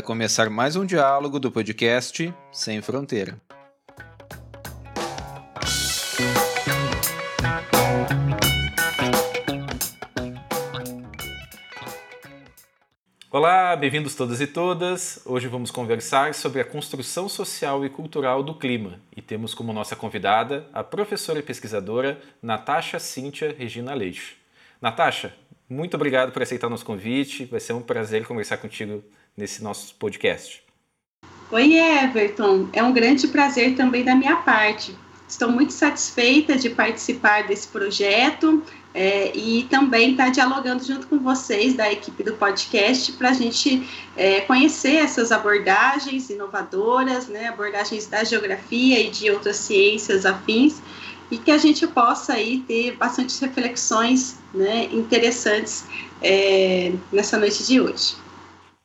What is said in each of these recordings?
vai começar mais um diálogo do podcast Sem Fronteira. Olá, bem-vindos todas e todas. Hoje vamos conversar sobre a construção social e cultural do clima e temos como nossa convidada a professora e pesquisadora Natasha Cíntia Regina Leixo. Natasha, muito obrigado por aceitar nosso convite. Vai ser um prazer conversar contigo nesse nosso podcast. Oi, Everton. É um grande prazer também da minha parte. Estou muito satisfeita de participar desse projeto é, e também estar tá dialogando junto com vocês da equipe do podcast para a gente é, conhecer essas abordagens inovadoras, né, abordagens da geografia e de outras ciências afins e que a gente possa aí ter bastante reflexões né, interessantes é, nessa noite de hoje.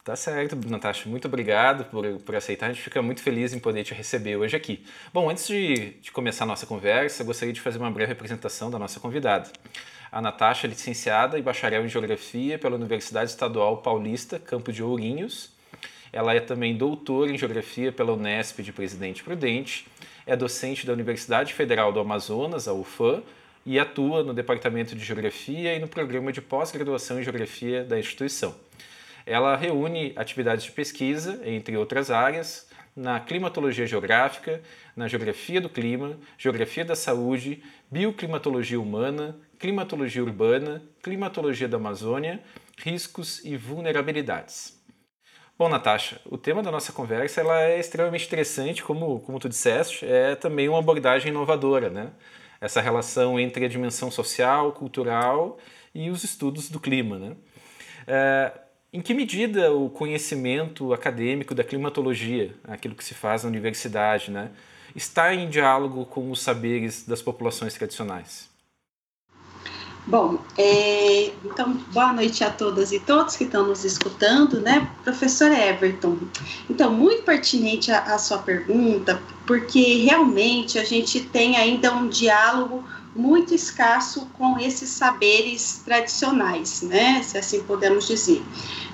Tá certo, Natasha. Muito obrigado por, por aceitar. A gente fica muito feliz em poder te receber hoje aqui. Bom, antes de, de começar a nossa conversa, gostaria de fazer uma breve apresentação da nossa convidada. A Natasha é licenciada e bacharel em Geografia pela Universidade Estadual Paulista, Campo de Ourinhos. Ela é também doutora em Geografia pela Unesp de Presidente Prudente é docente da Universidade Federal do Amazonas, a UFAM, e atua no Departamento de Geografia e no Programa de Pós-Graduação em Geografia da instituição. Ela reúne atividades de pesquisa, entre outras áreas, na climatologia geográfica, na geografia do clima, geografia da saúde, bioclimatologia humana, climatologia urbana, climatologia da Amazônia, riscos e vulnerabilidades. Bom, Natasha, o tema da nossa conversa ela é extremamente interessante, como, como tu disseste, é também uma abordagem inovadora, né? Essa relação entre a dimensão social, cultural e os estudos do clima, né? É, em que medida o conhecimento acadêmico da climatologia, aquilo que se faz na universidade, né, está em diálogo com os saberes das populações tradicionais? Bom, é, então, boa noite a todas e todos que estão nos escutando, né? Professor Everton, então, muito pertinente a, a sua pergunta, porque realmente a gente tem ainda um diálogo muito escasso com esses saberes tradicionais, né? Se assim podemos dizer.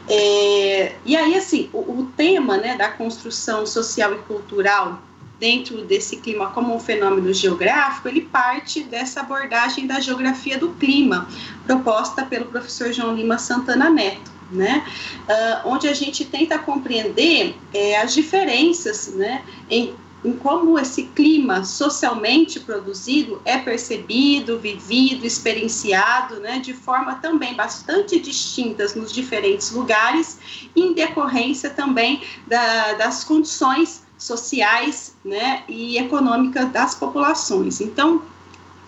É, e aí, assim, o, o tema né, da construção social e cultural dentro desse clima como um fenômeno geográfico, ele parte dessa abordagem da geografia do clima, proposta pelo professor João Lima Santana Neto. Né, uh, onde a gente tenta compreender é, as diferenças né, em, em como esse clima socialmente produzido é percebido, vivido, experienciado, né, de forma também bastante distintas nos diferentes lugares, em decorrência também da, das condições sociais né, e econômicas das populações. Então,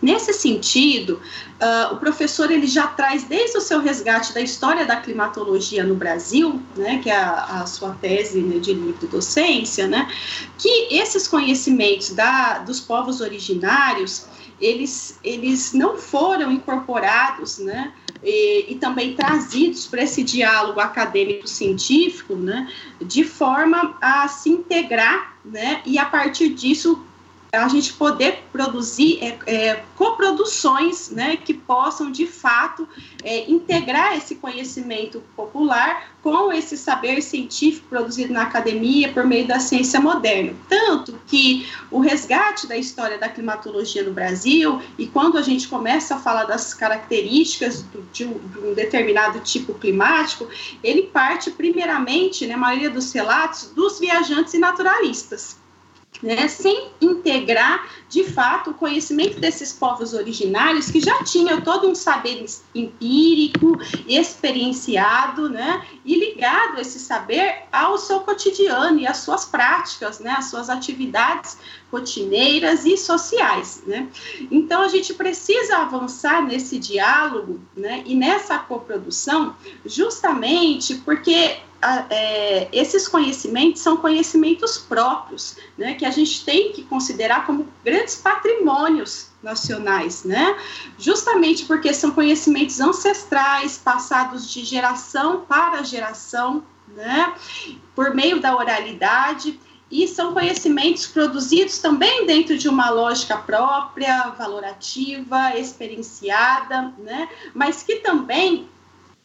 nesse sentido, uh, o professor ele já traz desde o seu resgate da história da climatologia no Brasil, né, que é a, a sua tese né, de livre docência, né, que esses conhecimentos da, dos povos originários eles, eles não foram incorporados, né, e, e também trazidos para esse diálogo acadêmico-científico, né, de forma a se integrar, né, e a partir disso a gente poder produzir é, é, coproduções né, que possam, de fato, é, integrar esse conhecimento popular com esse saber científico produzido na academia por meio da ciência moderna. Tanto que o resgate da história da climatologia no Brasil, e quando a gente começa a falar das características do, de, um, de, um, determinado tipo climático, ele parte primeiramente, na né, maioria dos relatos, dos viajantes e naturalistas né, sem integrar de fato o conhecimento desses povos originários que já tinham todo um saber empírico, experienciado, né, e ligado esse saber ao seu cotidiano e às suas práticas, né, às suas atividades rotineiras e sociais, né. Então a gente precisa avançar nesse diálogo, né, e nessa coprodução, justamente porque é, esses conhecimentos são conhecimentos próprios, né, que a gente tem que considerar como grandes patrimônios nacionais, né? Justamente porque são conhecimentos ancestrais, passados de geração para geração, né? Por meio da oralidade e são conhecimentos produzidos também dentro de uma lógica própria, valorativa, experienciada, né? Mas que também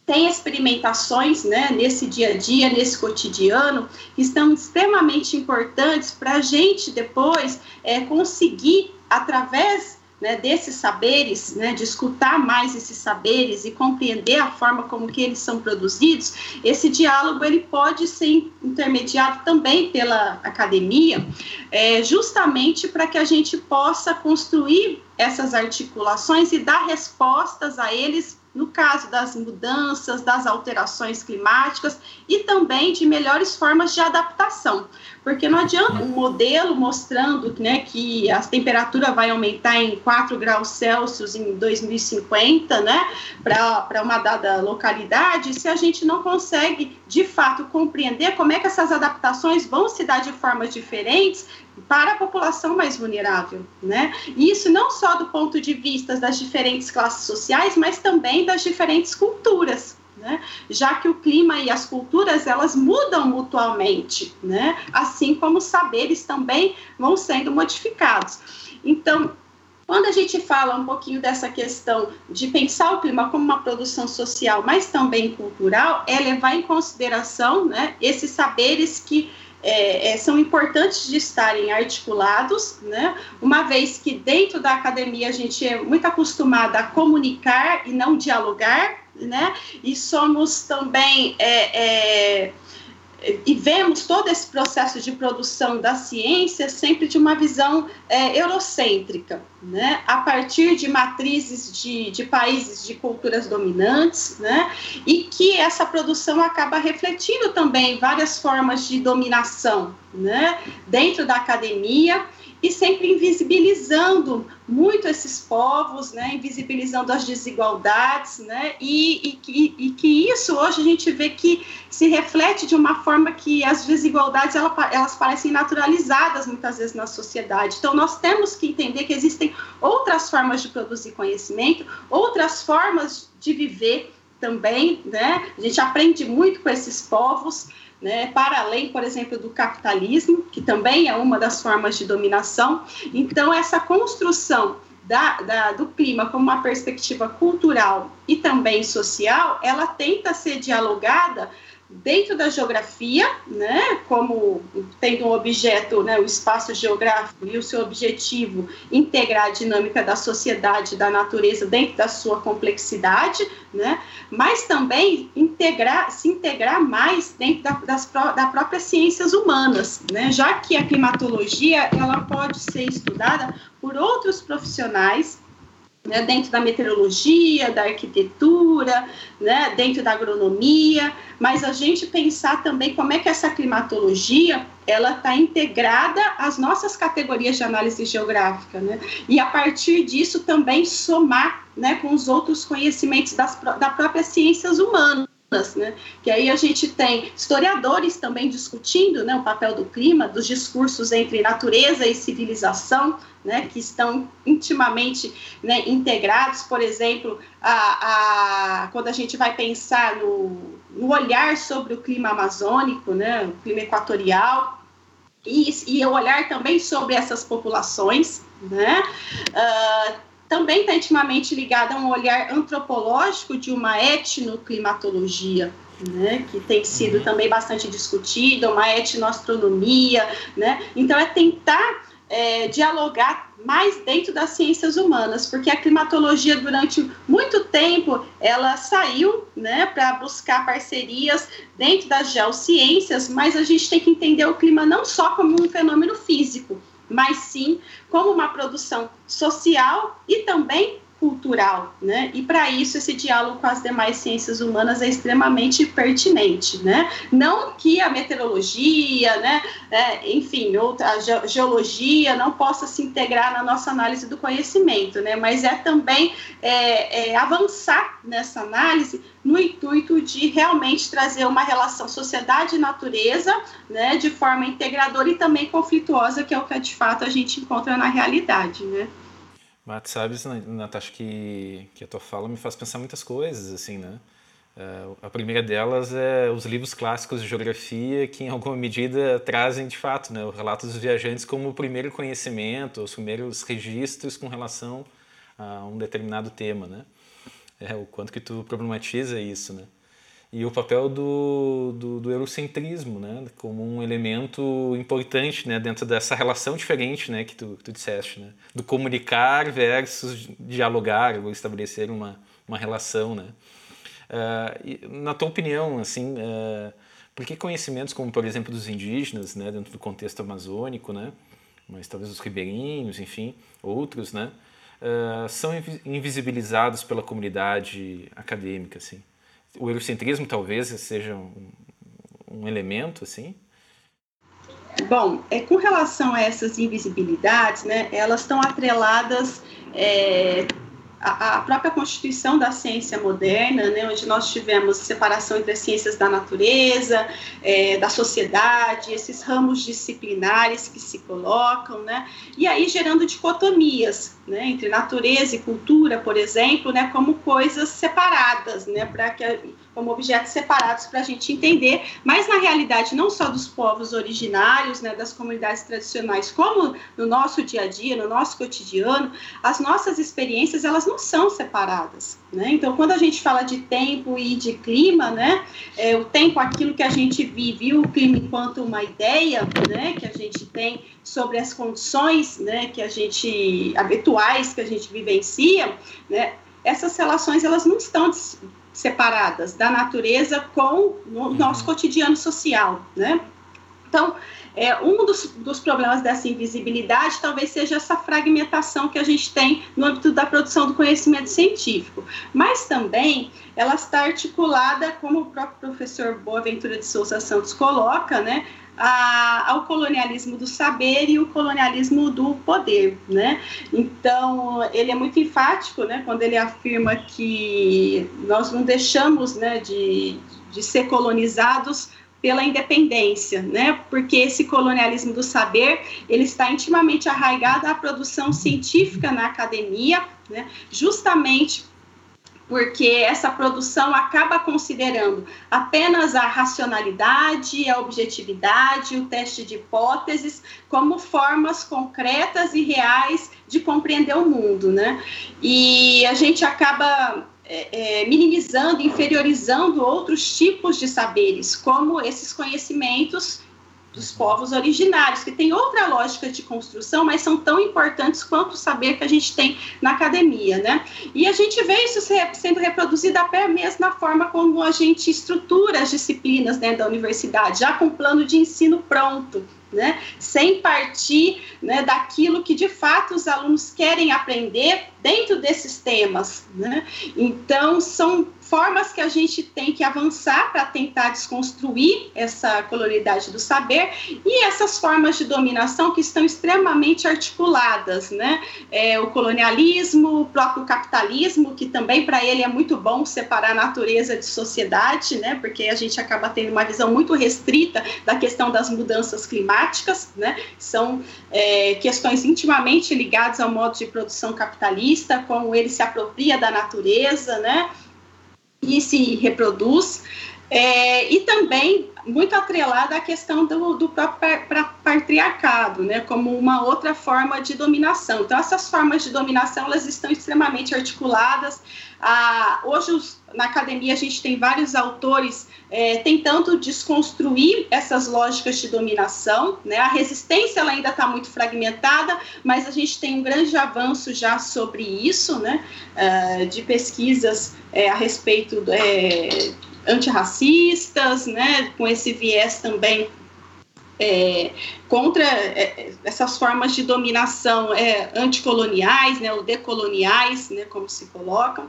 tem experimentações né, nesse dia a dia, nesse cotidiano, que estão extremamente importantes para a gente depois é, conseguir, através né, desses saberes, né, de escutar mais esses saberes e compreender a forma como que eles são produzidos, esse diálogo ele pode ser intermediado também pela academia, é, justamente para que a gente possa construir essas articulações e dar respostas a eles no caso das mudanças, das alterações climáticas e também de melhores formas de adaptação. Porque não adianta um modelo mostrando né, que a temperatura vai aumentar em 4 graus Celsius em 2050, né, para uma dada localidade, se a gente não consegue, de fato, compreender como é que essas adaptações vão se dar de formas diferentes para a população mais vulnerável, né? E isso não só do ponto de vista das diferentes classes sociais, mas também das diferentes culturas, né? Já que o clima e as culturas elas mudam mutuamente, né? Assim como os saberes também vão sendo modificados. Então, quando a gente fala um pouquinho dessa questão de pensar o clima como uma produção social, mas também cultural, é levar em consideração né, esses saberes que é, é, são importantes de estarem articulados, né? uma vez que dentro da academia a gente é muito acostumada a comunicar e não dialogar, né? e somos também. É, é e vemos todo esse processo de produção da ciência sempre de uma visão é, eurocêntrica, né? a partir de matrizes de, de países de culturas dominantes, né? e que essa produção acaba refletindo também várias formas de dominação né? dentro da academia e sempre invisibilizando muito esses povos, né, invisibilizando as desigualdades, né, e, e, e, que isso hoje a gente vê que se reflete de uma forma que as desigualdades elas, elas parecem naturalizadas muitas vezes na sociedade. Então nós temos que entender que existem outras formas de produzir conhecimento, outras formas de viver também, né? A gente aprende muito com esses povos né, para além, por exemplo, do capitalismo, que também é uma das formas de dominação. Então, essa construção da, da, do clima como uma perspectiva cultural e também social, ela tenta ser dialogada dentro da geografia, né, como tendo um objeto, né, o espaço geográfico e o seu objetivo integrar a dinâmica da sociedade, da natureza dentro da sua complexidade, né, mas também integrar, se integrar mais dentro da, das, da próprias ciências humanas, né, já que a climatologia ela pode ser estudada por outros profissionais né, dentro da meteorologia, da arquitetura, né, dentro da agronomia, mas a gente pensar também como é que essa climatologia ela está integrada às nossas categorias de análise geográfica, né? E a partir disso também somar, né, com os outros conhecimentos das, da própria ciências humanas. Né? Que aí a gente tem historiadores também discutindo né, o papel do clima, dos discursos entre natureza e civilização, né, que estão intimamente né, integrados, por exemplo, a, a, quando a gente vai pensar no, no olhar sobre o clima amazônico, né, o clima equatorial, e, e olhar também sobre essas populações, né, uh, também está intimamente ligada a um olhar antropológico de uma etnoclimatologia, né, que tem sido uhum. também bastante discutida, uma etnoastronomia, né, então é tentar é, dialogar mais dentro das ciências humanas, porque a climatologia durante muito tempo ela saiu, né, para buscar parcerias dentro das geociências, mas a gente tem que entender o clima não só como um fenômeno físico, mas sim como uma produção social e também cultural, né? E para isso esse diálogo com as demais ciências humanas é extremamente pertinente, né? Não que a meteorologia, né, é, enfim, outra a geologia não possa se integrar na nossa análise do conhecimento, né? Mas é também é, é avançar nessa análise no intuito de realmente trazer uma relação sociedade e natureza, né, de forma integradora e também conflituosa, que é o que de fato a gente encontra na realidade, né? Mas sabes, Natasha, que, que a tua fala me faz pensar muitas coisas, assim, né? Uh, a primeira delas é os livros clássicos de geografia que, em alguma medida, trazem, de fato, né, o relato dos viajantes como o primeiro conhecimento, os primeiros registros com relação a um determinado tema, né? É, o quanto que tu problematiza isso, né? E o papel do, do, do, eurocentrismo, né, como um elemento importante, né, dentro dessa relação diferente, né, que tu, que tu disseste, né, do comunicar versus dialogar ou estabelecer uma, uma relação, né. Uh, na tua opinião, assim, uh, por que conhecimentos como, por exemplo, dos indígenas, né, dentro do contexto amazônico, né, mas talvez os ribeirinhos, enfim, outros, né, uh, são invisibilizados pela comunidade acadêmica, assim? O eurocentrismo talvez seja um, um elemento assim? Bom, é, com relação a essas invisibilidades, né, elas estão atreladas é, à, à, própria constituição da ciência moderna, né, onde nós tivemos separação entre as ciências da natureza, é, da sociedade, esses ramos disciplinares que se colocam, né, e aí gerando dicotomias, né, entre natureza e cultura, por exemplo, né, como coisas separadas, né, para que como objetos separados para a gente entender, mas na realidade não só dos povos originários, né, das comunidades tradicionais, como no nosso dia a dia, no nosso cotidiano, as nossas experiências elas não são separadas, né? Então quando a gente fala de tempo e de clima, né, é, o tempo aquilo que a gente vive, o clima enquanto uma ideia, né, que a gente tem sobre as condições, né, que a gente habituais que a gente vivencia, né, essas relações elas não estão separadas da natureza com o uhum. nosso cotidiano social, né? Então, é, um dos, dos, problemas dessa invisibilidade talvez seja essa fragmentação que a gente tem no âmbito da produção do conhecimento científico, mas também ela está articulada, como o próprio professor Boaventura de Souza Santos coloca, né, a, ao colonialismo do saber e o colonialismo do poder, né? Então, ele é muito enfático, né, quando ele afirma que nós não deixamos, né, de, de ser colonizados pela independência, né? Porque esse colonialismo do saber, ele está intimamente arraigado à produção científica na academia, né? Justamente porque essa produção acaba considerando apenas a racionalidade, a objetividade, o teste de hipóteses como formas concretas e reais de compreender o mundo, né? E a gente acaba é, é, minimizando, inferiorizando outros tipos de saberes, como esses conhecimentos dos povos originários, que tem outra lógica de construção, mas são tão importantes quanto o saber que a gente tem na academia, né? E a gente vê isso sendo reproduzido até mesmo na forma como a gente estrutura as disciplinas dentro da universidade, já com plano de ensino pronto, né? Sem partir né, daquilo que de fato os alunos querem aprender dentro desses temas, né? Então são formas que a gente tem que avançar para tentar desconstruir essa coloridade do saber e essas formas de dominação que estão extremamente articuladas, né? É, o colonialismo, o próprio capitalismo, que também para ele é muito bom separar natureza de sociedade, né? Porque a gente acaba tendo uma visão muito restrita da questão das mudanças climáticas, né? São é, questões intimamente ligadas ao modo de produção capitalista, como ele se apropria da natureza, né? e se reproduz, é, e também muito atrelada à questão do, do próprio patriarcado, né, como uma outra forma de dominação. Então, essas formas de dominação elas estão extremamente articuladas. Ah, hoje, os, na academia, a gente tem vários autores é, tentando desconstruir essas lógicas de dominação. Né? A resistência ela ainda está muito fragmentada, mas a gente tem um grande avanço já sobre isso, né? Uh, de pesquisas é, a respeito é, antirracistas, né? com esse viés também é, contra é, essas formas de dominação é, anticoloniais, né, ou decoloniais, né, como se colocam.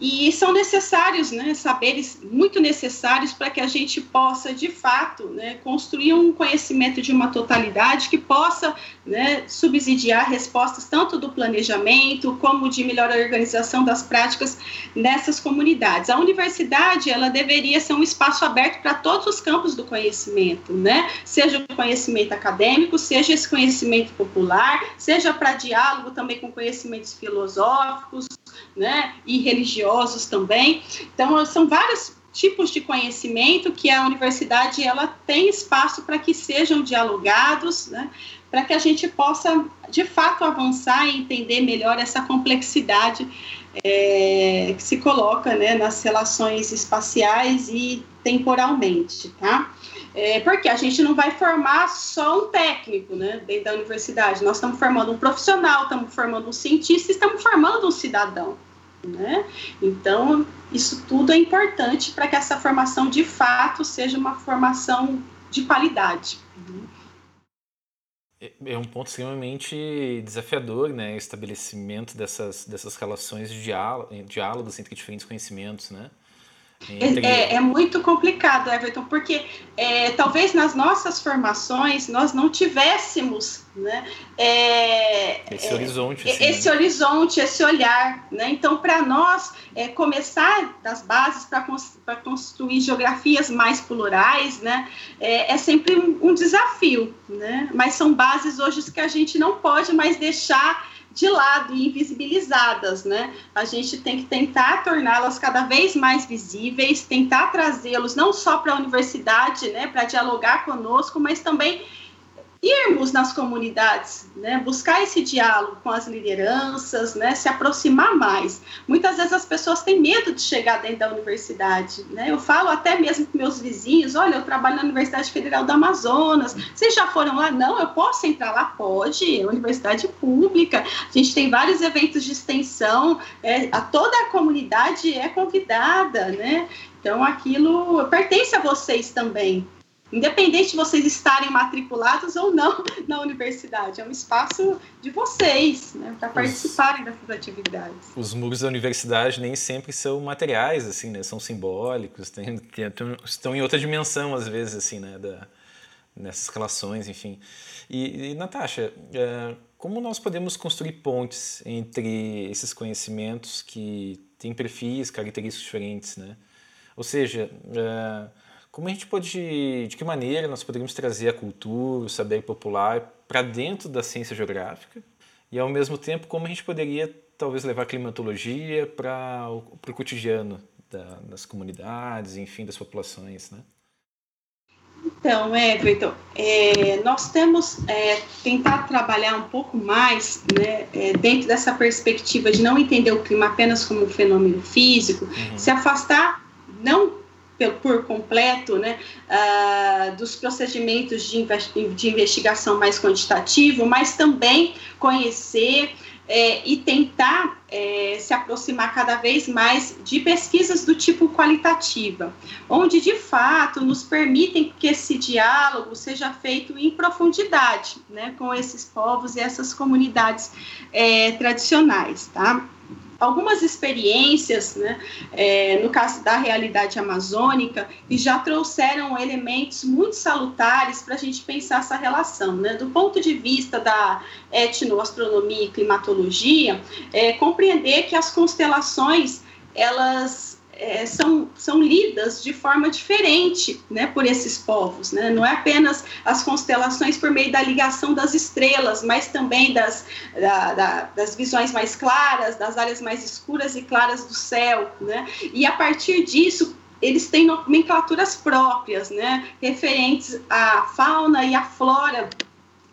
E são necessários, né, saberes muito necessários para que a gente possa, de fato, né, construir um conhecimento de uma totalidade que possa né, subsidiar respostas tanto do planejamento como de melhor organização das práticas nessas comunidades. A universidade, ela deveria ser um espaço aberto para todos os campos do conhecimento, né, seja o conhecimento acadêmico, seja esse conhecimento popular, seja para diálogo também com conhecimentos filosóficos, né, e religiosos também. Então, são vários tipos de conhecimento que a universidade ela tem espaço para que sejam dialogados, né, para que a gente possa, de fato, avançar e entender melhor essa complexidade é, que se coloca né, nas relações espaciais e temporalmente, tá? É, porque a gente não vai formar só um técnico, né, dentro da universidade. Nós estamos formando um profissional, estamos formando um cientista, estamos formando um cidadão, né? Então, isso tudo é importante para que essa formação de fato seja uma formação de qualidade. É, é um ponto extremamente desafiador, né? O estabelecimento dessas, dessas relações de diálogos entre diferentes conhecimentos, né? É, é, é, muito complicado, Everton, porque é, talvez nas nossas formações nós não tivéssemos né, é, esse é, horizonte, assim, esse né? horizonte, esse olhar. Né? Então, para nós, é, começar das bases para construir geografias mais plurais né, é, sempre um, um desafio, né? mas são bases hoje que a gente não pode mais deixar de lado e invisibilizadas, né? A gente tem que tentar torná-las cada vez mais visíveis, tentar trazê-los não só para a universidade, né, para dialogar conosco, mas também irmos nas comunidades, né, buscar esse diálogo com as lideranças, né, se aproximar mais. Muitas vezes as pessoas têm medo de chegar dentro da universidade. Né? Eu falo até mesmo com meus vizinhos: olha, eu trabalho na Universidade Federal do Amazonas. Vocês já foram lá? Não, eu posso entrar lá? Pode, é universidade pública. A gente tem vários eventos de extensão, é, a toda a comunidade é convidada, né? Então aquilo pertence a vocês também independente de vocês estarem matriculados ou não na universidade, é um espaço de vocês, né, para participarem dessas atividades. Os muros da universidade nem sempre são materiais, assim, né, são simbólicos, tem, tem, estão em outra dimensão às vezes, assim, né, da, nessas relações, enfim. E, e Natasha, é, como nós podemos construir pontes entre esses conhecimentos que têm perfis, características diferentes, né? Ou seja, é, como a gente pode, de que maneira nós poderíamos trazer a cultura, o saber popular para dentro da ciência geográfica e ao mesmo tempo como a gente poderia talvez levar a climatologia para o, cotidiano da, das comunidades, enfim, das populações, né? Então, Everton, é, nós temos é, tentar trabalhar um pouco mais né, é, dentro dessa perspectiva de não entender o clima apenas como um fenômeno físico, uhum. se afastar não por completo né, uh, dos procedimentos de, de, investigação mais quantitativo, mas também conhecer é, e tentar é, se aproximar cada vez mais de pesquisas do tipo qualitativa, onde de fato nos permitem que esse diálogo seja feito em profundidade né, com esses povos e essas comunidades é, tradicionais. Tá? Algumas experiências, né, é, no caso da realidade amazônica, que já trouxeram elementos muito salutares para a gente pensar essa relação. Né? Do ponto de vista da etnoastronomia e climatologia, é, compreender que as constelações elas é, são, são lidas de forma diferente né, por esses povos. Né? Não é apenas as constelações por meio da ligação das estrelas, mas também das, da, da, das visões mais claras, das áreas mais escuras e claras do céu. Né? E a partir disso, eles têm nomenclaturas próprias, né, referentes à fauna e à flora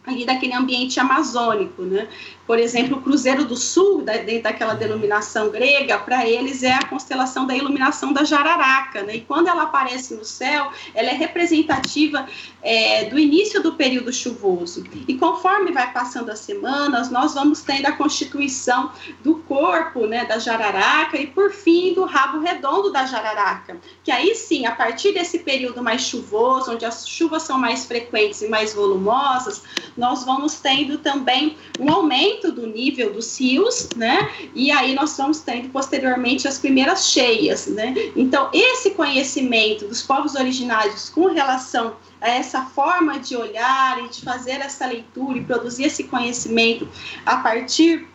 ali daquele ambiente amazônico, né? Por exemplo, o Cruzeiro do Sul, da, dentro daquela denominação grega, para eles é a constelação da iluminação da jararaca, né? E quando ela aparece no céu, ela é representativa é, do início do período chuvoso. E conforme vai passando as semanas, nós vamos tendo a constituição do corpo, né, da jararaca e por fim do rabo redondo da jararaca, que aí sim, a partir desse período mais chuvoso, onde as chuvas são mais frequentes e mais volumosas, nós vamos tendo também um aumento do nível dos rios, né? E aí nós vamos tendo posteriormente as primeiras cheias, né? Então, esse conhecimento dos povos originários com relação a essa forma de olhar e de fazer essa leitura e produzir esse conhecimento a partir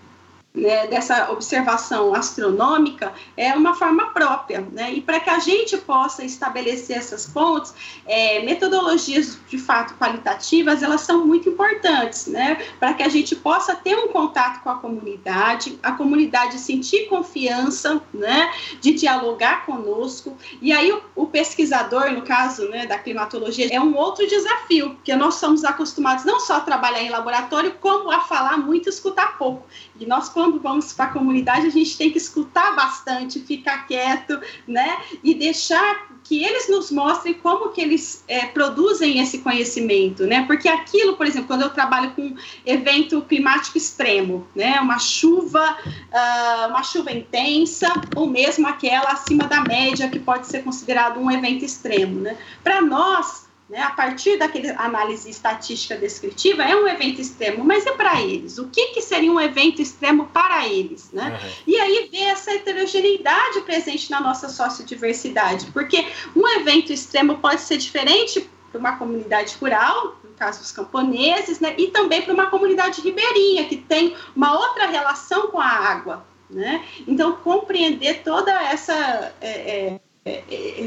né, dessa observação astronômica é uma forma própria, né? E para que a gente possa estabelecer essas pontes, é, metodologias de fato qualitativas, elas são muito importantes, né? Para que a gente possa ter um contato com a comunidade, a comunidade sentir confiança, né? De dialogar conosco. E aí o, o pesquisador, no caso, né, da climatologia, é um outro desafio, porque nós somos acostumados não só a trabalhar em laboratório, como a falar muito e escutar pouco. E nós, quando vamos para a comunidade, a gente tem que escutar bastante, ficar quieto, né? E deixar que eles nos mostrem como que eles é, produzem esse conhecimento, né? Porque aquilo, por exemplo, quando eu trabalho com evento climático extremo, né? Uma chuva, uh, uma chuva intensa, ou mesmo aquela acima da média que pode ser considerado um evento extremo, né? Para nós né, a partir daquela análise estatística descritiva, é um evento extremo, mas é para eles. O que, que seria um evento extremo para eles? Né? Uhum. E aí ver essa heterogeneidade presente na nossa sociodiversidade, porque um evento extremo pode ser diferente para uma comunidade rural, no caso dos camponeses, né, e também para uma comunidade ribeirinha, que tem uma outra relação com a água. Né? Então, compreender toda essa. É, é,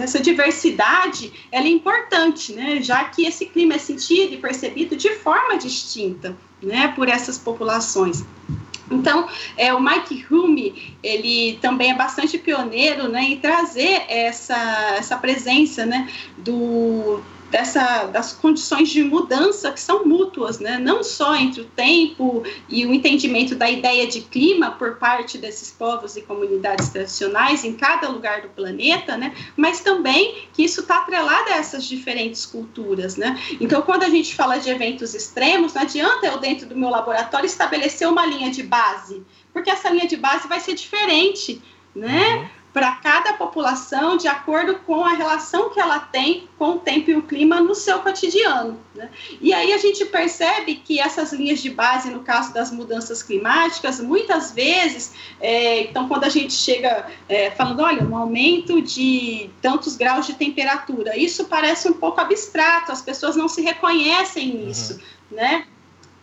essa diversidade ela é importante, né? já que esse clima é sentido e percebido de forma distinta né? por essas populações. Então, é, o Mike Hume, ele também é bastante pioneiro né, em trazer essa, essa presença né, do, dessa, das condições de mudança que são mútuas, né? não só entre o tempo e o entendimento da ideia de clima por parte desses povos e comunidades tradicionais em cada lugar do planeta, né? mas também que isso está atrelado a essas diferentes culturas. Né? Então, quando a gente fala de eventos extremos, não adianta eu, dentro do meu laboratório, estabelecer uma linha de base, porque essa linha de base vai ser diferente. Né? Uhum para cada população de acordo com a relação que ela tem com o tempo e o clima no seu cotidiano. Né? E aí a gente percebe que essas linhas de base, no caso das mudanças climáticas, muitas vezes, é, então quando a gente chega é, falando, olha, um aumento de tantos graus de temperatura, isso parece um pouco abstrato, as pessoas não se reconhecem nisso, uhum. né?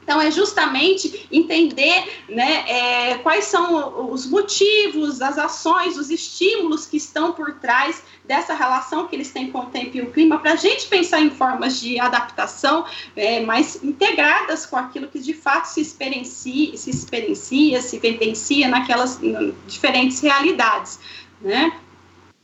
Então, é justamente entender né, é, quais são os motivos, as ações, os estímulos que estão por trás dessa relação que eles têm com o tempo e o clima, para a gente pensar em formas de adaptação é, mais integradas com aquilo que de fato se experiencia, se, experiencia, se vivencia naquelas diferentes realidades. Né?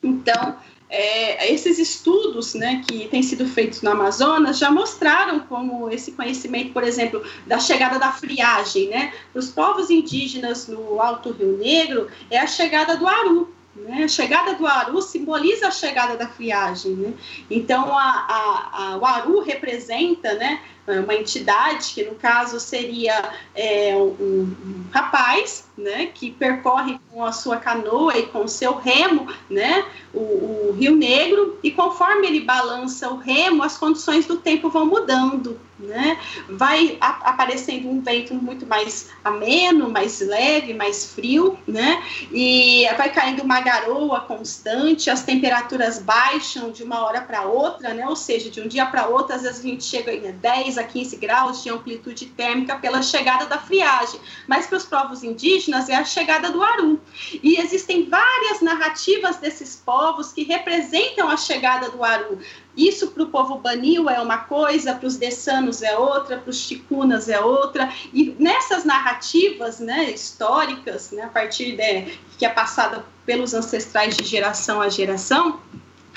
Então, é, esses estudos né, que têm sido feitos no Amazonas já mostraram como esse conhecimento, por exemplo, da chegada da friagem, né, para os povos indígenas no Alto Rio Negro, é a chegada do Aru. Né? A chegada do Aru simboliza a chegada da friagem. Né? Então, a, a, a, o Aru representa né, uma entidade que, no caso, seria é, um, um rapaz né, que percorre com a sua canoa e com o seu remo, né, o, o, Rio Negro, e conforme ele balança o remo, as condições do tempo vão mudando, né, vai a, aparecendo um vento muito mais ameno, mais leve, mais frio, né, e vai caindo uma garoa constante, as temperaturas baixam de uma hora para outra, né, ou seja, de um dia para outro, às vezes a gente chega a 10 a 15 graus de amplitude térmica pela chegada da friagem, mas para os povos indígenas indígenas é a chegada do Aru. E existem várias narrativas desses povos que representam a chegada do Aru. Isso para o povo Banil é uma coisa, para os Dessanos é outra, para os Ticunas é outra. E nessas narrativas né, históricas, né, a partir de, que é passada pelos ancestrais de geração a geração,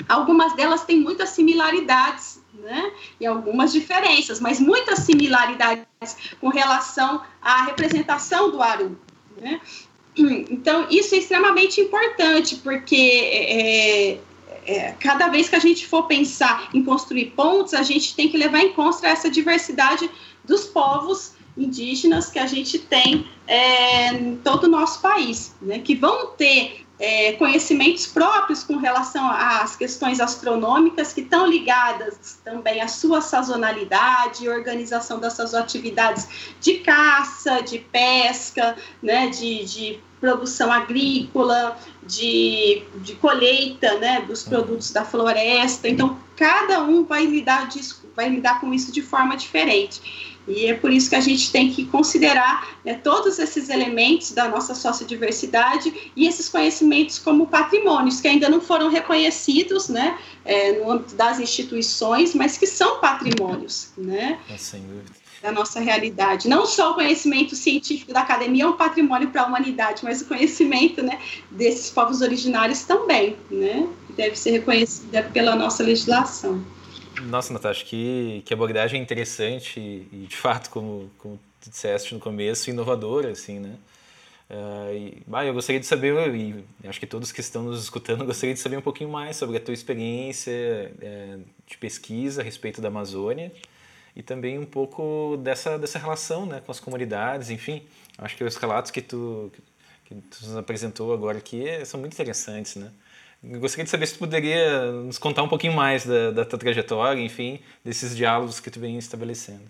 algumas delas têm muitas similaridades né? E algumas diferenças, mas muitas similaridades com relação à representação do Aru. Né? Então, isso é extremamente importante, porque é, é, é, cada vez que a gente for pensar em construir pontes, a gente tem que levar em conta essa diversidade dos povos indígenas que a gente tem é, em todo o nosso país, né, que vão ter é, conhecimentos próprios com relação às questões astronômicas que estão ligadas também à sua sazonalidade, organização dessas atividades de caça, de pesca, né, de, de produção agrícola, de, de colheita né, dos produtos da floresta. Então, cada um vai lidar, disso, vai lidar com isso de forma diferente. E é por isso que a gente tem que considerar né, todos esses elementos da nossa sociodiversidade e esses conhecimentos como patrimônios, que ainda não foram reconhecidos né, é, no âmbito das instituições, mas que são patrimônios. Né? Dúvida da nossa realidade. Não só o conhecimento científico da academia é um patrimônio para a humanidade, mas o conhecimento né, desses povos originários também, né? Deve ser reconhecida pela nossa legislação. Nossa, Natasha, que, que abordagem interessante e, e, de fato, como, como tu disseste no começo, inovadora, assim, né? Uh, e, bah, eu gostaria de saber, e acho que todos que estão nos escutando gostariam de saber um pouquinho mais sobre a tua experiência é, de pesquisa a respeito da Amazônia e também um pouco dessa, dessa relação né, com as comunidades, enfim. Acho que os relatos que tu, que tu nos apresentou agora aqui são muito interessantes, né? Eu gostaria de saber se tu poderia nos contar um pouquinho mais da, da tua trajetória, enfim, desses diálogos que tu vem estabelecendo.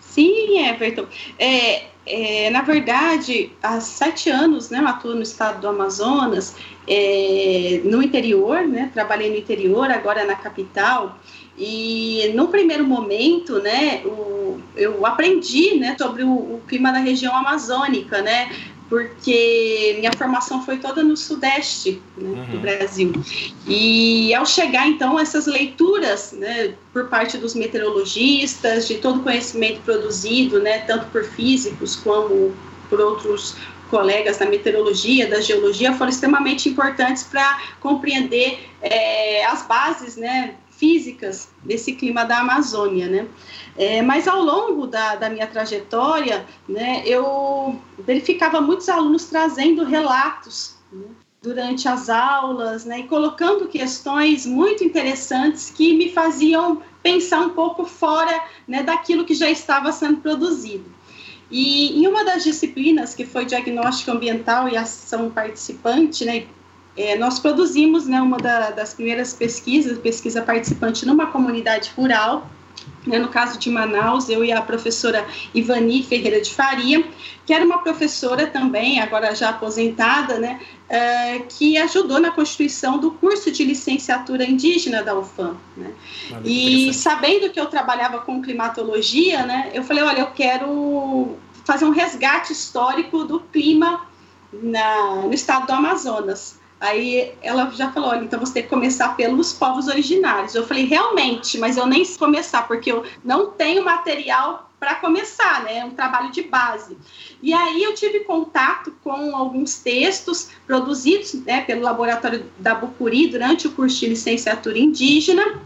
Sim, Everton. É, é, na verdade, há sete anos né, eu atuo no estado do Amazonas, é, no interior, né, trabalhei no interior, agora na capital, e no primeiro momento, né, o, eu aprendi né, sobre o, o clima da região amazônica, né, porque minha formação foi toda no sudeste né, uhum. do Brasil. E ao chegar, então, essas leituras né, por parte dos meteorologistas, de todo o conhecimento produzido, né, tanto por físicos como por outros colegas da meteorologia, da geologia, foram extremamente importantes para compreender é, as bases né, físicas desse clima da Amazônia, né? É, mas ao longo da, da minha trajetória, né, eu verificava muitos alunos trazendo relatos né, durante as aulas, né, e colocando questões muito interessantes que me faziam pensar um pouco fora né, daquilo que já estava sendo produzido. E em uma das disciplinas, que foi diagnóstico ambiental e ação participante, né, é, nós produzimos né, uma da, das primeiras pesquisas, pesquisa participante numa comunidade rural, né, no caso de Manaus, eu e a professora Ivani Ferreira de Faria, que era uma professora também, agora já aposentada, né, uh, que ajudou na constituição do curso de licenciatura indígena da UFAM. Né? E sabendo que eu trabalhava com climatologia, né, eu falei, olha, eu quero fazer um resgate histórico do clima na, no estado do Amazonas. Aí ela já falou: olha, então você tem que começar pelos povos originários. Eu falei: realmente, mas eu nem sei começar, porque eu não tenho material para começar, né? É um trabalho de base. E aí eu tive contato com alguns textos produzidos né, pelo laboratório da Bucuri durante o curso de licenciatura indígena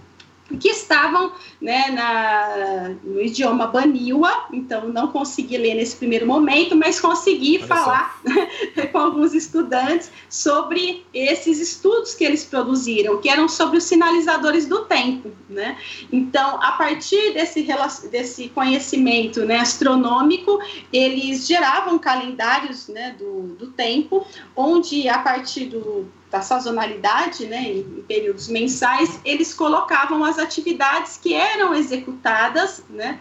que estavam né, na, no idioma Baniwa, então não consegui ler nesse primeiro momento, mas consegui Olha falar com alguns estudantes sobre esses estudos que eles produziram, que eram sobre os sinalizadores do tempo. Né? Então, a partir desse, desse conhecimento né, astronômico, eles geravam calendários né, do, do tempo, onde a partir do da sazonalidade, né, em, períodos mensais, eles colocavam as atividades que eram executadas, né,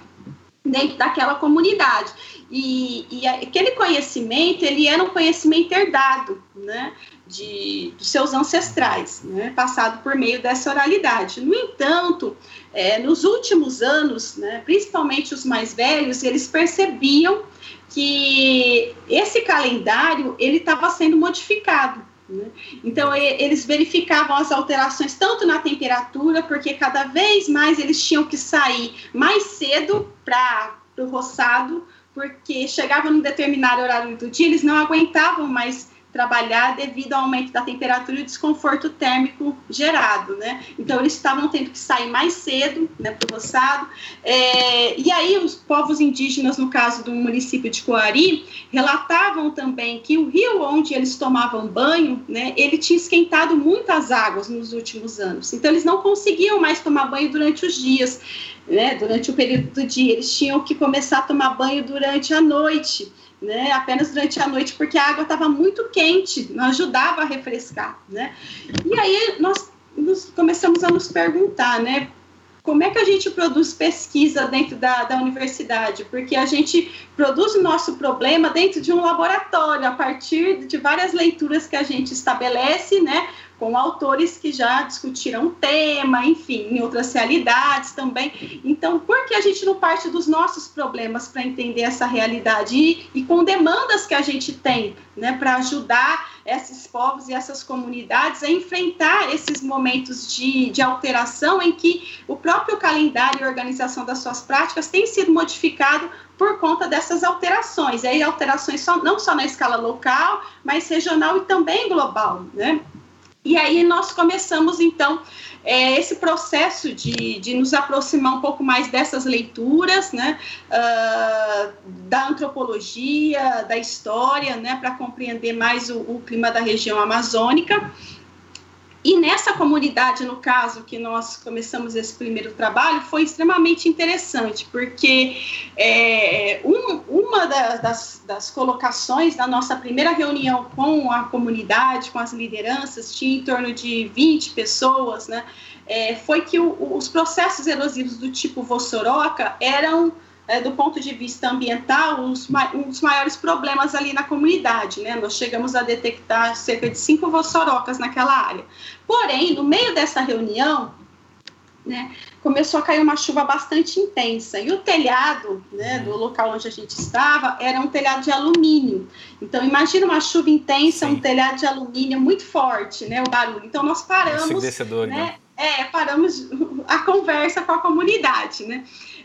dentro daquela comunidade. E, e aquele conhecimento, ele era um conhecimento herdado, né, de, dos seus ancestrais, né, passado por meio dessa oralidade. No entanto, é, nos últimos anos, né, principalmente os mais velhos, eles percebiam que esse calendário ele estava sendo modificado né? Então, eles verificavam as alterações tanto na temperatura, porque cada vez mais eles tinham que sair mais cedo para o roçado, porque chegava num determinado horário do dia, eles não aguentavam mais trabalhar devido ao aumento da temperatura e o desconforto térmico gerado, né? Então eles estavam tendo que sair mais cedo, né, para o roçado. É, e aí os povos indígenas, no caso do município de Coari, relatavam também que o rio onde eles tomavam banho, né, ele tinha esquentado muitas águas nos últimos anos. Então eles não conseguiam mais tomar banho durante os dias, né? Durante o período do dia, eles tinham que começar a tomar banho durante a noite né, apenas durante a noite, porque a água estava muito quente, não ajudava a refrescar, né? E aí nós começamos a nos perguntar, né, como é que a gente produz pesquisa dentro da, da universidade? Porque a gente produz o nosso problema dentro de um laboratório, a partir de várias leituras que a gente estabelece, né, com autores que já discutiram o tema, enfim, em outras realidades também. Então, por que a gente não parte dos nossos problemas para entender essa realidade e, e, com demandas que a gente tem, né, para ajudar esses povos e essas comunidades a enfrentar esses momentos de, de alteração em que o próprio calendário e organização das suas práticas tem sido modificado por conta dessas alterações. E aí, alterações só, não só na escala local, mas regional e também global, né? E aí nós começamos, então, é, esse processo de, de nos aproximar um pouco mais dessas leituras, né, uh, da antropologia, da história, né, para compreender mais o, o clima da região amazônica. E nessa comunidade, no caso, que nós começamos esse primeiro trabalho, foi extremamente interessante, porque é, um, uma da, das, das, colocações da nossa primeira reunião com a comunidade, com as lideranças, tinha em torno de 20 pessoas, né, é, foi que o, os processos erosivos do tipo Vossoroca eram é, do ponto de vista ambiental, os, um dos maiores problemas ali na comunidade. Né? Nós chegamos a detectar cerca de cinco vossorocas naquela área. Porém, no meio dessa reunião, né, começou a cair uma chuva bastante intensa. E o telhado né, do local onde a gente estava era um telhado de alumínio. Então, imagina uma chuva intensa, Sim. um telhado de alumínio muito forte, né, o barulho. Então, nós paramos. né, né? É, paramos a conversa com a comunidade, né?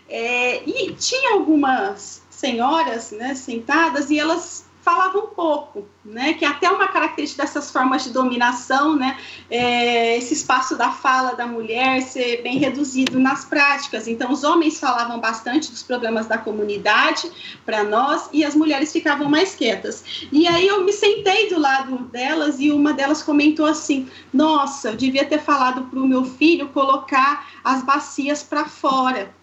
É, e tinha algumas senhoras né, sentadas e elas falavam pouco, né, que até uma característica dessas formas de dominação, né, é, esse espaço da fala da mulher ser bem reduzido nas práticas. Então, os homens falavam bastante dos problemas da comunidade para nós e as mulheres ficavam mais quietas. E aí eu me sentei do lado delas e uma delas comentou assim: Nossa, eu devia ter falado para o meu filho colocar as bacias para fora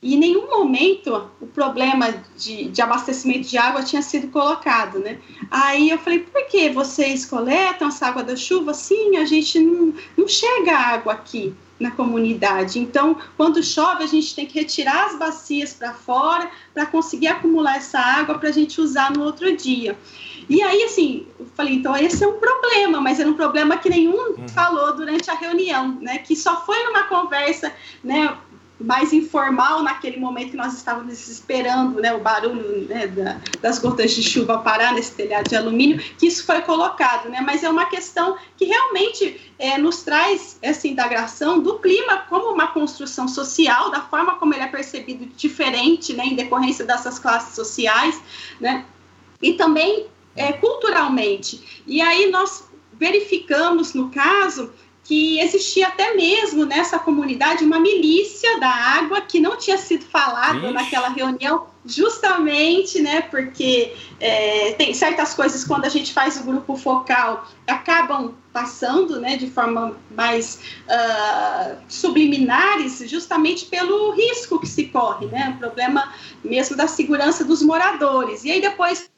e em nenhum momento o problema de, de, abastecimento de água tinha sido colocado, né? Aí eu falei, por que vocês coletam essa água da chuva? Sim, a gente não, não chega água aqui na comunidade. Então, quando chove, a gente tem que retirar as bacias para fora para conseguir acumular essa água para a gente usar no outro dia. E aí, assim, eu falei, então esse é um problema, mas era um problema que nenhum uhum. falou durante a reunião, né? Que só foi numa conversa, né? Mais informal naquele momento que nós estávamos esperando né, o barulho né, da, das gotas de chuva parar nesse telhado de alumínio, que isso foi colocado, né, mas é uma questão que realmente é, nos traz essa indagação do clima como uma construção social, da forma como ele é percebido diferente né, em decorrência dessas classes sociais, né, e também é, culturalmente. E aí nós verificamos, no caso, que existia até mesmo nessa comunidade uma milícia da água que não tinha sido falada Ixi. naquela reunião, justamente, né, porque é, tem certas coisas quando a gente faz o grupo focal acabam passando, né, de forma mais uh, subliminares, justamente pelo risco que se corre, né, o problema mesmo da segurança dos moradores. E aí depois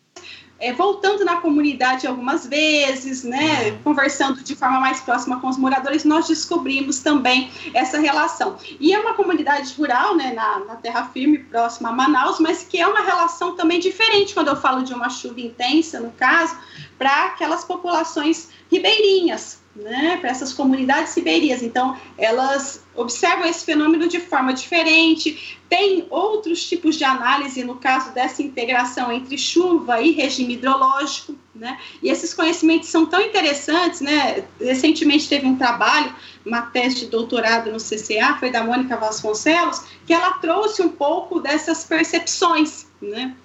é, voltando na comunidade algumas vezes, né, conversando de forma mais próxima com os moradores, nós descobrimos também essa relação. E é uma comunidade rural, né, na, na terra firme, próxima a Manaus, mas que é uma relação também diferente quando eu falo de uma chuva intensa, no caso, para aquelas populações ribeirinhas, né, para essas comunidades ribeirinhas. Então, elas observam esse fenômeno de forma diferente, tem outros tipos de análise no caso dessa integração entre chuva e regime hidrológico, né? E esses conhecimentos são tão interessantes, né? Recentemente teve um trabalho, uma tese de doutorado no CCA, foi da Mônica Vasconcelos, que ela trouxe um pouco dessas percepções, né?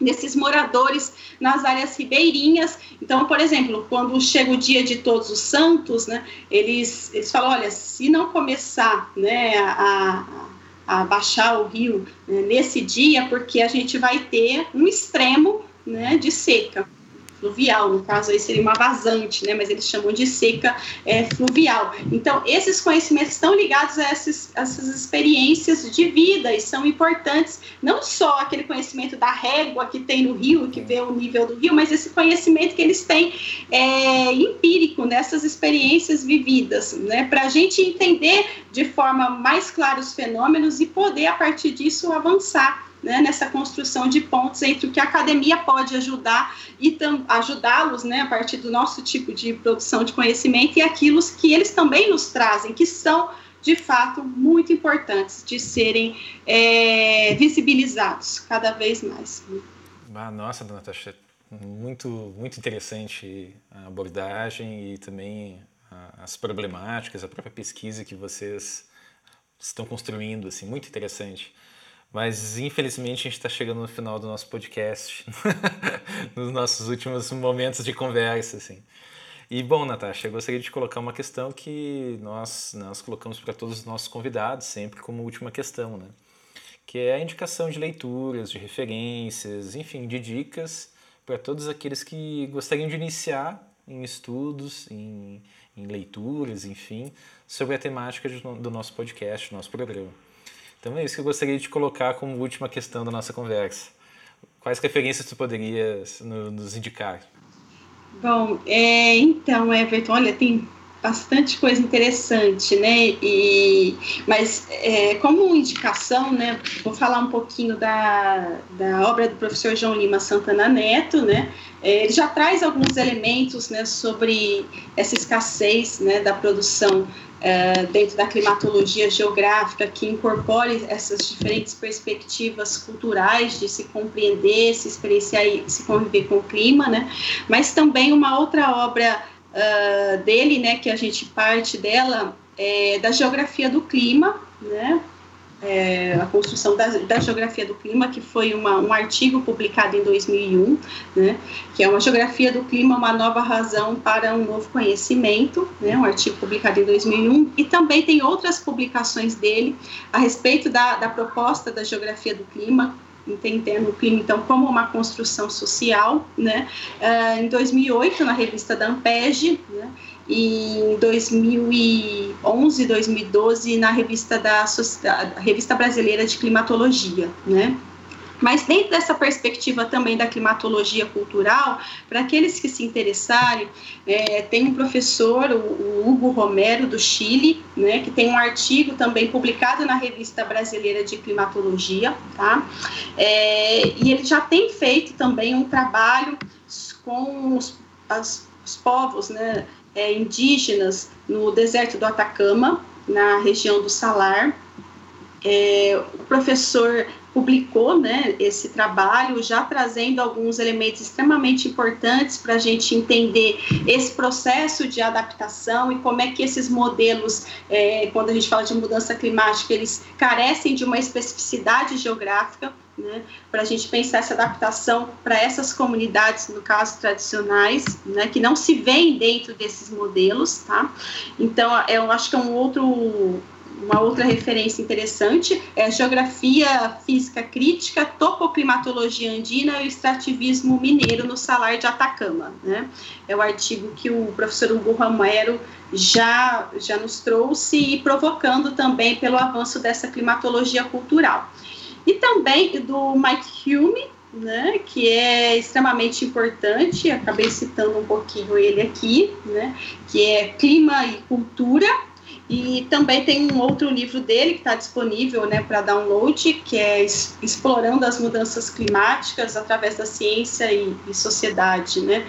Desses moradores nas áreas ribeirinhas. Então, por exemplo, quando chega o dia de Todos os Santos, né, eles, eles falam, olha, se não começar né, a, a baixar o rio né, nesse dia, porque a gente vai ter um extremo né, de seca fluvial, no caso aí seria uma vazante, né, mas eles chamam de seca é, fluvial. Então, esses conhecimentos estão ligados a essas, experiências de vida e são importantes, não só aquele conhecimento da régua que tem no rio, que vê o nível do rio, mas esse conhecimento que eles têm é, empírico nessas experiências vividas, né, para a gente entender de forma mais clara os fenômenos e poder, a partir disso, avançar né, nessa construção de pontos entre o que a academia pode ajudar e ajudá-los né, a partir do nosso tipo de produção de conhecimento e aquilo que eles também nos trazem, que são de fato muito importantes de serem é, visibilizados cada vez mais. Ah, nossa, dona Natasha, muito, muito interessante a abordagem e também as problemáticas, a própria pesquisa que vocês estão construindo, assim, muito interessante. Mas infelizmente a gente está chegando no final do nosso podcast, nos nossos últimos momentos de conversa, assim. E bom, Natasha, eu gostaria de colocar uma questão que nós nós colocamos para todos os nossos convidados sempre como última questão, né? Que é a indicação de leituras, de referências, enfim, de dicas para todos aqueles que gostariam de iniciar em estudos, em, em leituras, enfim, sobre a temática do nosso podcast, do nosso programa. Então é isso que eu gostaria de colocar como última questão da nossa conversa. Quais referências tu poderias nos indicar? Bom, é, então, Everton, olha, tem bastante coisa interessante, né? E, mas é, como indicação, né, vou falar um pouquinho da, da obra do professor João Lima Santana Neto, né? É, ele já traz alguns elementos, né, sobre essa escassez, né, da produção é, dentro da climatologia geográfica que incorpore essas diferentes perspectivas culturais de se compreender, se experienciar e se conviver com o clima, né? Mas também uma outra obra uh, dele, né, que a gente parte dela, é da geografia do clima, né? É, a construção da, da, geografia do clima, que foi uma, um artigo publicado em 2001, né, que é uma geografia do clima, uma nova razão para um novo conhecimento, né, um artigo publicado em 2001, e também tem outras publicações dele a respeito da, da proposta da geografia do clima, entendendo o clima então como uma construção social, né, uh, em 2008 na revista da Ampege, né, em 2011, 2012 na revista da revista brasileira de climatologia, né? Mas dentro dessa perspectiva também da climatologia cultural, para aqueles que se interessarem, é, tem um professor, o, o, Hugo Romero, do Chile, né, que tem um artigo também publicado na Revista Brasileira de Climatologia, tá? É, e ele já tem feito também um trabalho com os, as, os povos, né, é, indígenas no deserto do Atacama, na região do Salar. É, o professor publicou né, esse trabalho, já trazendo alguns elementos extremamente importantes para a gente entender esse processo de adaptação e como é que esses modelos, é, quando a gente fala de mudança climática, eles carecem de uma especificidade geográfica né, para a gente pensar essa adaptação para essas comunidades, no caso tradicionais, né, que não se veem dentro desses modelos, tá? Então, eu acho que é um outro uma outra referência interessante é geografia física crítica, topoclimatologia andina e o extrativismo mineiro no salar de Atacama. Né? É o artigo que o professor Hugo Romero já, já nos trouxe e provocando também pelo avanço dessa climatologia cultural e também do Mike Hume, né, que é extremamente importante, acabei citando um pouquinho ele aqui, né, que é Clima e Cultura, e também tem um outro livro dele que está disponível né, para download, que é Explorando as Mudanças Climáticas através da Ciência e, e Sociedade, né,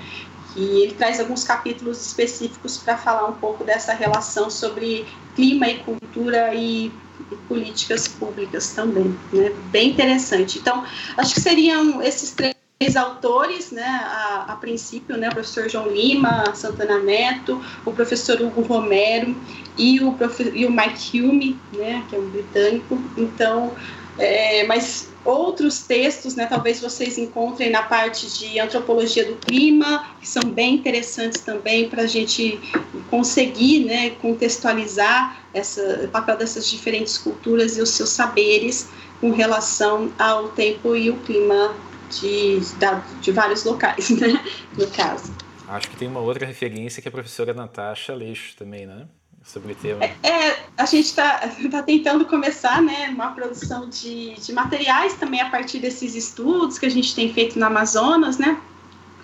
e ele traz alguns capítulos específicos para falar um pouco dessa relação sobre clima e cultura e e políticas públicas também, né? Bem interessante. Então, acho que seriam esses três autores, né, a, a, princípio, né, o professor João Lima, Santana Neto, o professor Hugo Romero e o, e o Mike Hume, né, que é um britânico. Então, é, mas outros textos, né, talvez vocês encontrem na parte de antropologia do clima, que são bem interessantes também para a gente conseguir né, contextualizar essa, o papel dessas diferentes culturas e os seus saberes com relação ao tempo e o clima de, de, vários locais, né, no caso. Acho que tem uma outra referência que a professora Natasha Leixo também, né? O tema? É, é a gente está tá tentando começar né, uma produção de, de materiais também a partir desses estudos que a gente tem feito no Amazonas, né?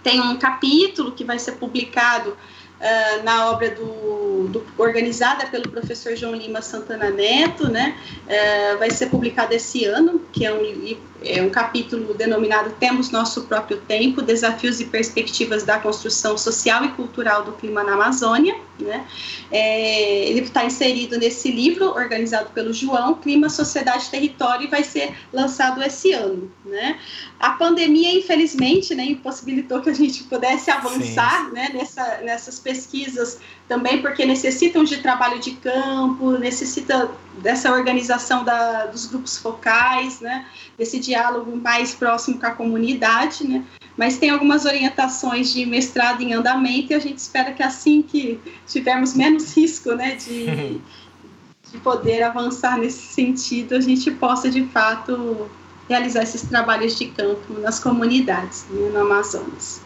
Tem um capítulo que vai ser publicado uh, na obra do, do, organizada pelo professor João Lima Santana Neto, né? Uh, vai ser publicado esse ano, que é um, é um capítulo denominado Temos Nosso Próprio Tempo, Desafios e Perspectivas da Construção Social e Cultural do Clima na Amazônia. Né? É, ele está inserido nesse livro, organizado pelo João, Clima, Sociedade e Território, e vai ser lançado esse ano. Né? A pandemia, infelizmente, né, impossibilitou que a gente pudesse avançar né, nessa, nessas pesquisas também, porque necessitam de trabalho de campo, necessita dessa organização da, dos grupos focais, né, desse diálogo mais próximo com a comunidade, né, mas tem algumas orientações de mestrado em andamento e a gente espera que assim que tivermos menos risco né, de, de poder avançar nesse sentido, a gente possa de fato realizar esses trabalhos de campo nas comunidades né, no Amazonas.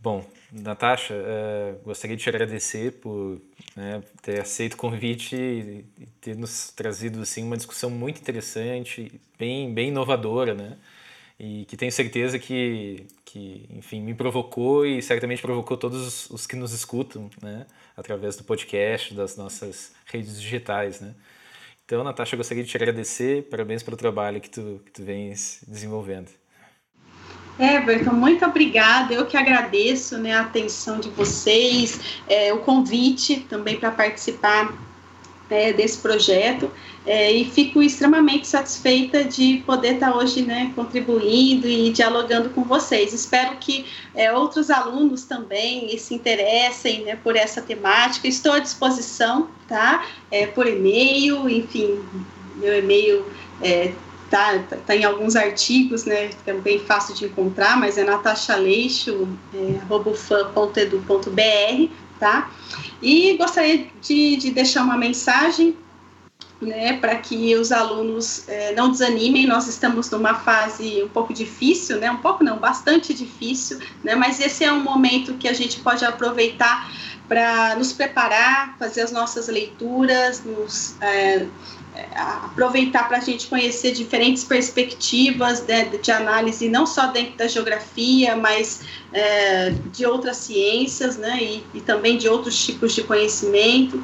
Bom, Natasha, uh, gostaria de te agradecer por né, ter aceito o convite e ter nos trazido assim, uma discussão muito interessante, bem, bem inovadora, né? E que tenho certeza que, que, enfim, me provocou e certamente provocou todos os que nos escutam, né? Através do podcast, das nossas redes digitais, né? Então, Natasha, gostaria de te agradecer. Parabéns pelo trabalho que tu, que tu vens desenvolvendo. Everton, muito obrigada. Eu que agradeço né, a atenção de vocês, é, o convite também para participar é, desse projeto. É, e fico extremamente satisfeita de poder estar hoje né, contribuindo e dialogando com vocês. Espero que é, outros alunos também se interessem né, por essa temática. Estou à disposição, tá? É, por e-mail, enfim, meu e-mail é, tá, tá, em alguns artigos, né, que é bem fácil de encontrar, mas é natachaleixo.edu.br, é, tá? E gostaria de, de deixar uma mensagem né, para que os alunos é, não desanimem. Nós estamos numa fase um pouco difícil, né, um pouco não, bastante difícil, né, mas esse é um momento que a gente pode aproveitar para nos preparar, fazer as nossas leituras, nos, é, aproveitar para a gente conhecer diferentes perspectivas de, de, análise, não só dentro da geografia, mas é, de outras ciências, né, e, e também de outros tipos de conhecimento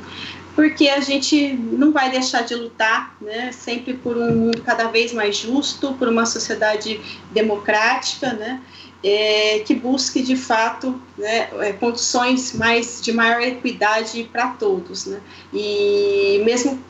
porque a gente não vai deixar de lutar, né, sempre por um mundo cada vez mais justo, por uma sociedade democrática, né, é, que busque de fato né, é, condições mais de maior equidade para todos, né, e mesmo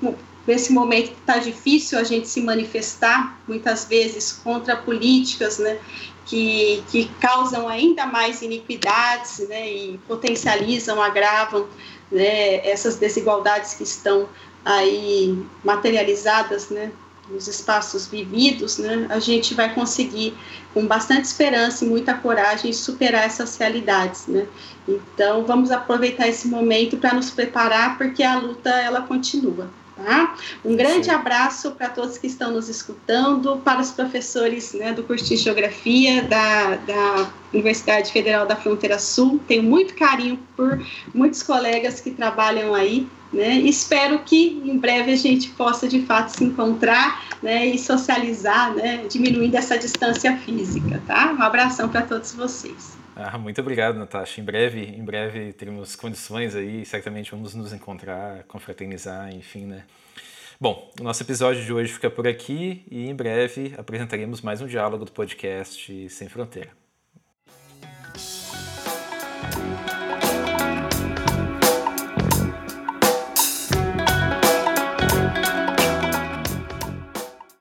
nesse momento que está difícil a gente se manifestar muitas vezes contra políticas, né, que, que causam ainda mais iniquidades, né, e potencializam, agravam né, essas desigualdades que estão aí materializadas, né, nos espaços vividos, né, a gente vai conseguir, com bastante esperança e muita coragem, superar essas realidades, né. Então, vamos aproveitar esse momento para nos preparar, porque a luta, ela continua. Tá? Um grande Sim. abraço para todos que estão nos escutando, para os professores né, do curso de Geografia da, da Universidade Federal da Fronteira Sul. Tenho muito carinho por muitos colegas que trabalham aí. Né? Espero que em breve a gente possa de fato se encontrar né, e socializar, né, diminuindo essa distância física. Tá? Um abração para todos vocês. Ah, muito obrigado, Natasha. Em breve, em breve teremos condições aí, certamente vamos nos encontrar, confraternizar, enfim, né? Bom, o nosso episódio de hoje fica por aqui e em breve apresentaremos mais um diálogo do podcast Sem Fronteira.